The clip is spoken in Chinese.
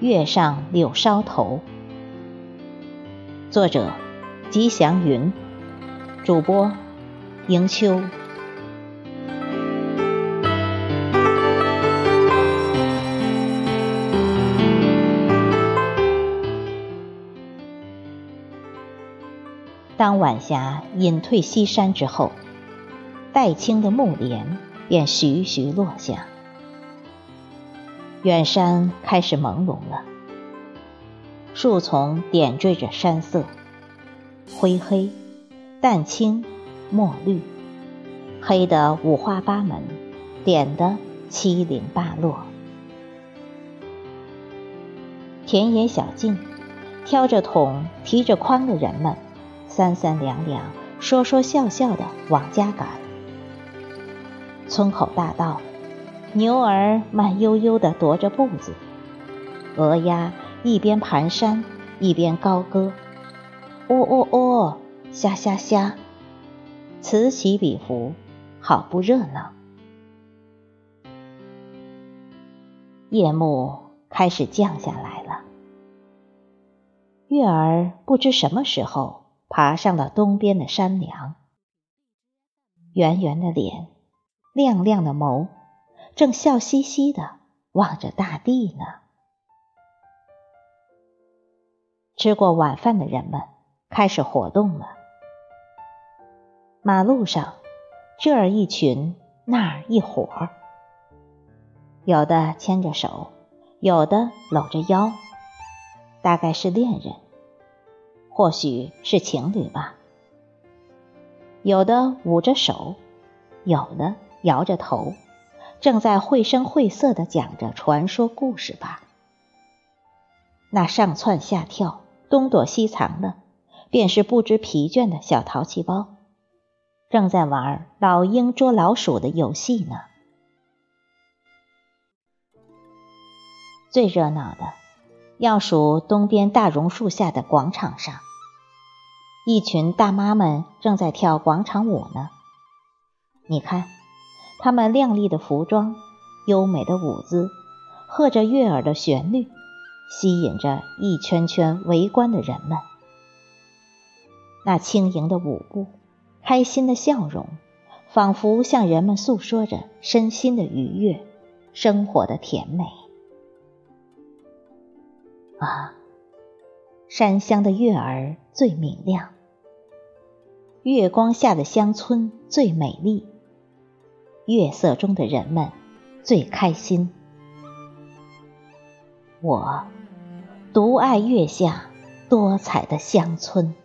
月上柳梢头，作者：吉祥云，主播：迎秋。当晚霞隐退西山之后，黛青的幕帘便徐徐落下。远山开始朦胧了，树丛点缀着山色，灰黑、淡青、墨绿，黑的五花八门，点的七零八落。田野小径，挑着桶、提着筐的人们，三三两两、说说笑笑的往家赶。村口大道。牛儿慢悠悠地踱着步子，鹅鸭一边蹒跚一边高歌，喔喔喔，虾虾虾，此起彼伏，好不热闹。夜幕开始降下来了，月儿不知什么时候爬上了东边的山梁，圆圆的脸，亮亮的眸。正笑嘻嘻的望着大地呢。吃过晚饭的人们开始活动了。马路上，这儿一群，那儿一伙儿，有的牵着手，有的搂着腰，大概是恋人，或许是情侣吧。有的捂着手，有的摇着头。正在绘声绘色地讲着传说故事吧？那上蹿下跳、东躲西藏的，便是不知疲倦的小淘气包，正在玩老鹰捉老鼠的游戏呢。最热闹的，要数东边大榕树下的广场上，一群大妈们正在跳广场舞呢。你看。他们靓丽的服装，优美的舞姿，和着悦耳的旋律，吸引着一圈圈围观的人们。那轻盈的舞步，开心的笑容，仿佛向人们诉说着身心的愉悦，生活的甜美。啊，山乡的月儿最明亮，月光下的乡村最美丽。月色中的人们最开心。我独爱月下多彩的乡村。